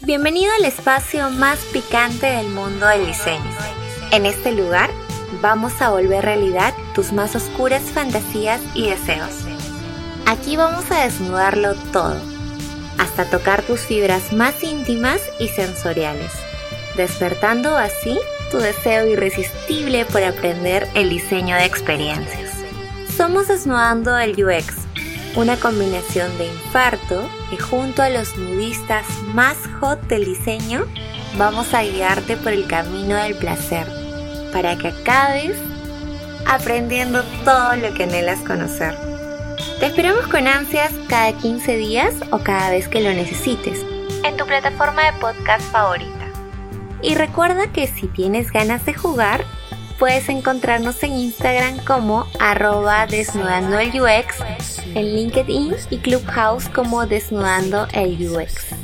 Bienvenido al espacio más picante del mundo del diseño. En este lugar vamos a volver realidad tus más oscuras fantasías y deseos. Aquí vamos a desnudarlo todo, hasta tocar tus fibras más íntimas y sensoriales, despertando así tu deseo irresistible por aprender el diseño de experiencias. Somos Desnudando el UX, una combinación de infarto que junto a los nudistas más hot del diseño vamos a guiarte por el camino del placer para que acabes aprendiendo todo lo que anhelas conocer. Te esperamos con ansias cada 15 días o cada vez que lo necesites en tu plataforma de podcast favorita. Y recuerda que si tienes ganas de jugar, puedes encontrarnos en Instagram como arroba desnudando el UX, en LinkedIn y Clubhouse como desnudando el UX.